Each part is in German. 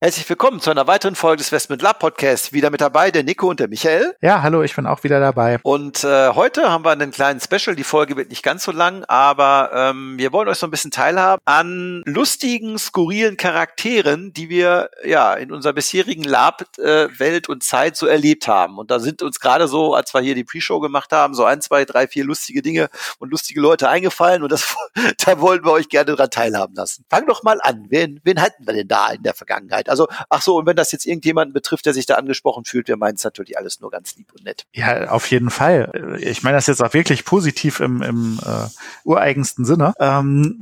Herzlich willkommen zu einer weiteren Folge des Westment Lab Podcasts. Wieder mit dabei der Nico und der Michael. Ja, hallo, ich bin auch wieder dabei. Und äh, heute haben wir einen kleinen Special. Die Folge wird nicht ganz so lang, aber ähm, wir wollen euch so ein bisschen teilhaben an lustigen, skurrilen Charakteren, die wir ja in unserer bisherigen Lab-Welt äh, und Zeit so erlebt haben. Und da sind uns gerade so, als wir hier die Pre-Show gemacht haben, so ein, zwei, drei, vier lustige Dinge und lustige Leute eingefallen. Und das, da wollen wir euch gerne dran teilhaben lassen. Fang doch mal an. Wen, wen hatten wir denn da in der Vergangenheit? Also, ach so, und wenn das jetzt irgendjemanden betrifft, der sich da angesprochen fühlt, wir meinen es natürlich alles nur ganz lieb und nett. Ja, auf jeden Fall. Ich meine das jetzt auch wirklich positiv im, im äh, ureigensten Sinne. Ähm,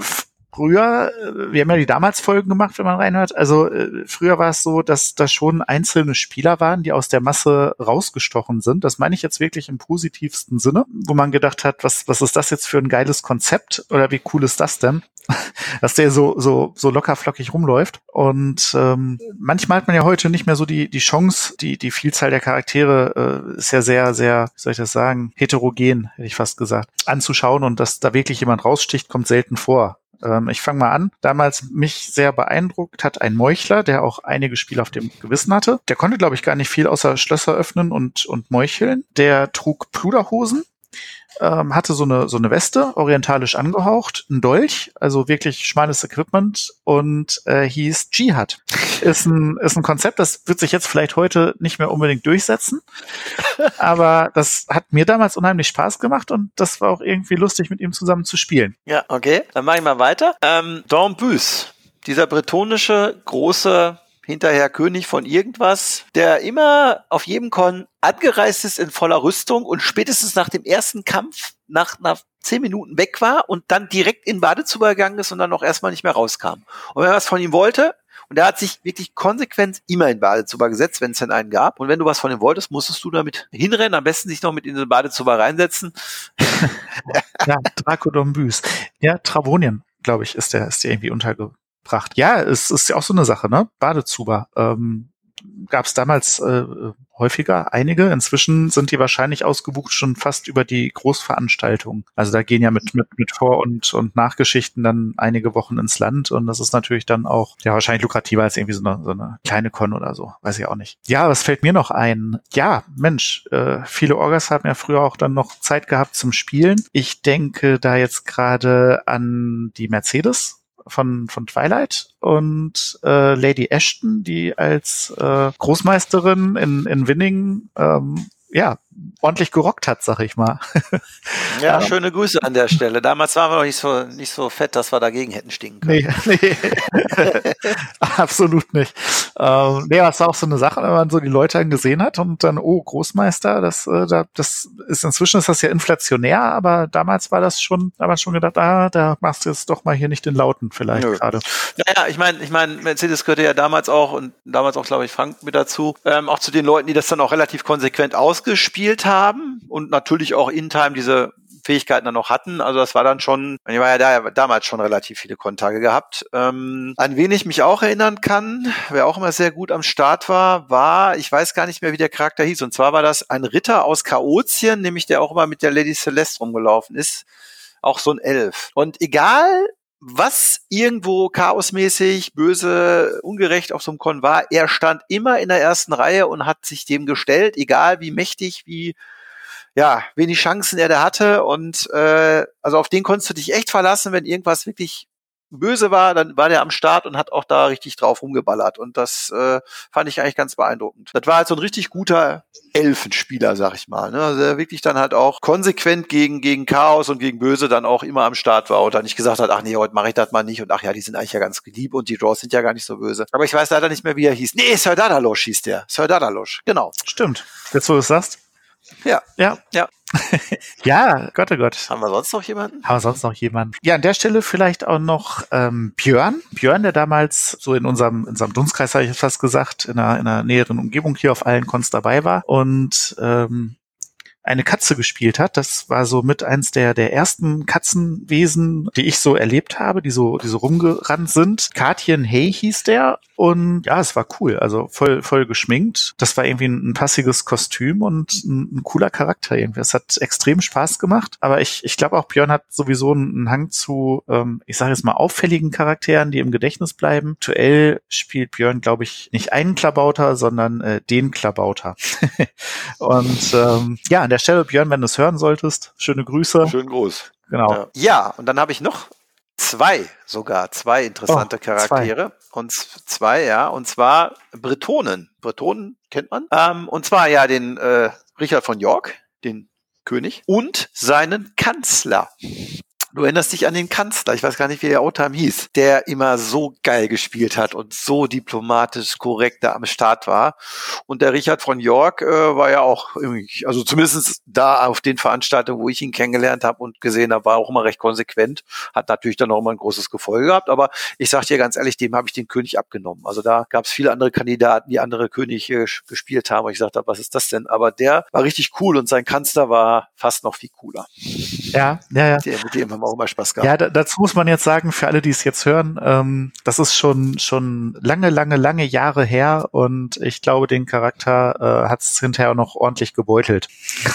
früher, äh, wir haben ja die damals Folgen gemacht, wenn man reinhört. Also äh, früher war es so, dass da schon einzelne Spieler waren, die aus der Masse rausgestochen sind. Das meine ich jetzt wirklich im positivsten Sinne, wo man gedacht hat, was, was ist das jetzt für ein geiles Konzept oder wie cool ist das denn? dass der so, so, so locker flockig rumläuft. Und ähm, manchmal hat man ja heute nicht mehr so die, die Chance, die, die Vielzahl der Charaktere äh, ist ja sehr, sehr, wie soll ich das sagen, heterogen, hätte ich fast gesagt, anzuschauen und dass da wirklich jemand raussticht, kommt selten vor. Ähm, ich fange mal an. Damals mich sehr beeindruckt hat ein Meuchler, der auch einige Spiele auf dem Gewissen hatte. Der konnte, glaube ich, gar nicht viel außer Schlösser öffnen und, und meucheln. Der trug Pluderhosen ähm, hatte so eine, so eine Weste, orientalisch angehaucht, ein Dolch, also wirklich schmales Equipment und äh, hieß Jihad. Ist ein, ist ein Konzept, das wird sich jetzt vielleicht heute nicht mehr unbedingt durchsetzen, aber das hat mir damals unheimlich Spaß gemacht und das war auch irgendwie lustig, mit ihm zusammen zu spielen. Ja, okay, dann mache ich mal weiter. Ähm, Dornbüs, dieser bretonische große hinterher König von irgendwas, der immer auf jedem Con angereist ist in voller Rüstung und spätestens nach dem ersten Kampf nach, nach zehn Minuten weg war und dann direkt in Badezuber gegangen ist und dann noch erstmal nicht mehr rauskam. Und wenn man was von ihm wollte, und er hat sich wirklich konsequent immer in Badezuber gesetzt, wenn es denn einen gab. Und wenn du was von ihm wolltest, musstest du damit hinrennen, am besten sich noch mit in den Badezuber reinsetzen. ja, Dracodombüs. Ja, Travonien, glaube ich, ist der, ist der irgendwie unterge gebracht. Ja, es ist ja auch so eine Sache, ne? Badezuber. Ähm, Gab es damals äh, häufiger einige. Inzwischen sind die wahrscheinlich ausgebucht schon fast über die Großveranstaltungen. Also da gehen ja mit, mit, mit Vor- und, und Nachgeschichten dann einige Wochen ins Land und das ist natürlich dann auch ja wahrscheinlich lukrativer als irgendwie so eine, so eine kleine Con oder so. Weiß ich auch nicht. Ja, was fällt mir noch ein? Ja, Mensch, äh, viele Orgas haben ja früher auch dann noch Zeit gehabt zum Spielen. Ich denke da jetzt gerade an die Mercedes von, von Twilight und äh, Lady Ashton, die als äh, Großmeisterin in, in Winning ähm, ja, ordentlich gerockt hat, sag ich mal. ja, schöne Grüße an der Stelle. Damals waren wir noch nicht so, nicht so fett, dass wir dagegen hätten stinken können. Nee, nee. absolut nicht. Ähm, nee, das war auch so eine Sache, wenn man so die Leute dann gesehen hat und dann, oh, Großmeister, das, äh, das ist inzwischen ist das ja inflationär, aber damals war das schon, da man schon gedacht, ah, da machst du jetzt doch mal hier nicht den Lauten vielleicht gerade. Naja, ich meine, ich meine, Mercedes gehörte ja damals auch und damals auch, glaube ich, Frank mit dazu, ähm, auch zu den Leuten, die das dann auch relativ konsequent ausgespielt haben und natürlich auch in Time diese Fähigkeiten dann noch hatten. Also das war dann schon, ich war ja da, damals schon relativ viele Kontage gehabt. Ähm, an wen ich mich auch erinnern kann, wer auch immer sehr gut am Start war, war, ich weiß gar nicht mehr, wie der Charakter hieß. Und zwar war das ein Ritter aus Chaotien, nämlich der auch immer mit der Lady Celeste rumgelaufen ist. Auch so ein Elf. Und egal, was irgendwo chaosmäßig, böse, ungerecht auf so einem Con war, er stand immer in der ersten Reihe und hat sich dem gestellt, egal wie mächtig, wie ja, wenig Chancen er da hatte. Und äh, also auf den konntest du dich echt verlassen, wenn irgendwas wirklich böse war, dann war der am Start und hat auch da richtig drauf rumgeballert. Und das äh, fand ich eigentlich ganz beeindruckend. Das war halt so ein richtig guter Elfenspieler, sag ich mal. Ne? Also der wirklich dann halt auch konsequent gegen, gegen Chaos und gegen Böse dann auch immer am Start war und dann nicht gesagt hat, ach nee, heute mache ich das mal nicht und ach ja, die sind eigentlich ja ganz lieb und die Draws sind ja gar nicht so böse. Aber ich weiß leider nicht mehr, wie er hieß. Nee, Sir Dadalosh hieß der. Sir Dadalosh, genau. Stimmt. Jetzt, wo du es sagst. Ja. Ja. Ja. ja, Gott, oh Gott. Haben wir sonst noch jemanden? Haben wir sonst noch jemanden? Ja, an der Stelle vielleicht auch noch ähm, Björn. Björn, der damals so in unserem, in unserem Dunstkreis, habe ich fast gesagt, in einer, in einer näheren Umgebung hier auf allen Cons dabei war. Und ähm, eine Katze gespielt hat. Das war so mit eins der, der ersten Katzenwesen, die ich so erlebt habe, die so, die so rumgerannt sind. Katjen Hey hieß der. Und ja, es war cool. Also voll, voll geschminkt. Das war irgendwie ein, ein passiges Kostüm und ein, ein, cooler Charakter irgendwie. Es hat extrem Spaß gemacht. Aber ich, ich glaube auch Björn hat sowieso einen Hang zu, ähm, ich sage jetzt mal, auffälligen Charakteren, die im Gedächtnis bleiben. Aktuell spielt Björn, glaube ich, nicht einen Klabauter, sondern äh, den Klabauter. und ähm, ja, der Stelle, Björn, wenn du es hören solltest, schöne Grüße. Schönen Gruß. Genau. Ja, ja und dann habe ich noch zwei sogar, zwei interessante oh, Charaktere. Zwei. Und zwei, ja, und zwar Bretonen. Bretonen kennt man. Ähm, und zwar ja den äh, Richard von York, den König, und seinen Kanzler. Du erinnerst dich an den Kanzler, ich weiß gar nicht, wie der Oldtime hieß, der immer so geil gespielt hat und so diplomatisch korrekt da am Start war. Und der Richard von York äh, war ja auch also zumindest da auf den Veranstaltungen, wo ich ihn kennengelernt habe und gesehen habe, war auch immer recht konsequent. Hat natürlich dann auch immer ein großes Gefolge gehabt, aber ich sag dir ganz ehrlich, dem habe ich den König abgenommen. Also da gab es viele andere Kandidaten, die andere Könige äh, gespielt haben. Und ich sagte, was ist das denn? Aber der war richtig cool und sein Kanzler war fast noch viel cooler. Ja, ja, ja. Der, mit dem haben auch immer Spaß gehabt. Ja, da, dazu muss man jetzt sagen, für alle, die es jetzt hören, ähm, das ist schon, schon lange, lange, lange Jahre her und ich glaube, den Charakter äh, hat es hinterher auch noch ordentlich gebeutelt.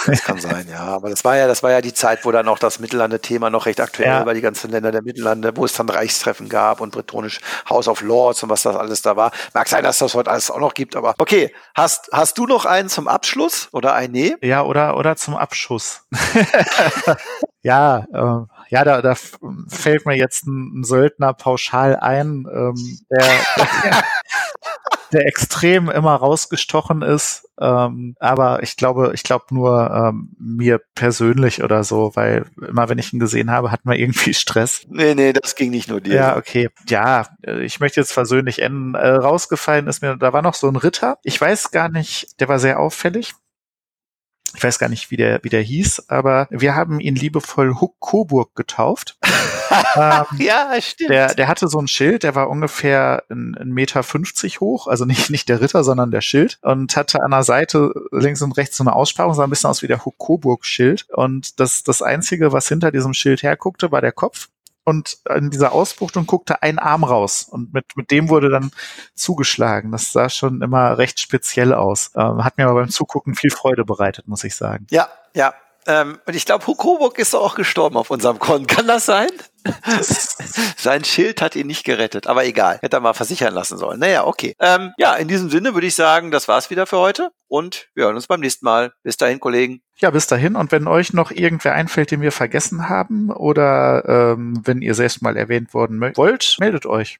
Das kann sein, ja. Aber das war ja, das war ja die Zeit, wo dann auch das Mittellande-Thema noch recht aktuell ja. war, die ganzen Länder der Mittellande, wo es dann Reichstreffen gab und bretonisch House of Lords und was das alles da war. Mag sein, dass das heute alles auch noch gibt, aber okay. Hast, hast du noch einen zum Abschluss oder ein Nee? Ja, oder, oder zum Abschuss. ja, äh, ja, da, da fällt mir jetzt ein, Söldner pauschal ein, ähm, der, der, der extrem immer rausgestochen ist. Ähm, aber ich glaube, ich glaube nur ähm, mir persönlich oder so, weil immer wenn ich ihn gesehen habe, hatten wir irgendwie Stress. Nee, nee, das ging nicht nur dir. Ja, okay. Ja, ich möchte jetzt versöhnlich enden. Äh, rausgefallen ist mir, da war noch so ein Ritter. Ich weiß gar nicht, der war sehr auffällig ich weiß gar nicht, wie der, wie der hieß, aber wir haben ihn liebevoll Huck Coburg getauft. ähm, ja, stimmt. Der, der hatte so ein Schild, der war ungefähr ein, ein Meter fünfzig hoch, also nicht, nicht der Ritter, sondern der Schild und hatte an der Seite links und rechts so eine Aussparung, sah ein bisschen aus wie der Huck Coburg Schild und das, das einzige, was hinter diesem Schild herguckte, war der Kopf und in dieser Ausbuchtung guckte ein Arm raus und mit, mit dem wurde dann zugeschlagen. Das sah schon immer recht speziell aus. Ähm, hat mir aber beim Zugucken viel Freude bereitet, muss ich sagen. Ja, ja. Ähm, und ich glaube, Hukoburg ist auch gestorben auf unserem Kon. Kann das sein? Sein Schild hat ihn nicht gerettet, aber egal. Hätte er mal versichern lassen sollen. Naja, okay. Ähm, ja, in diesem Sinne würde ich sagen, das war's wieder für heute und wir hören uns beim nächsten Mal. Bis dahin, Kollegen. Ja, bis dahin. Und wenn euch noch irgendwer einfällt, den wir vergessen haben oder ähm, wenn ihr selbst mal erwähnt worden wollt, meldet euch.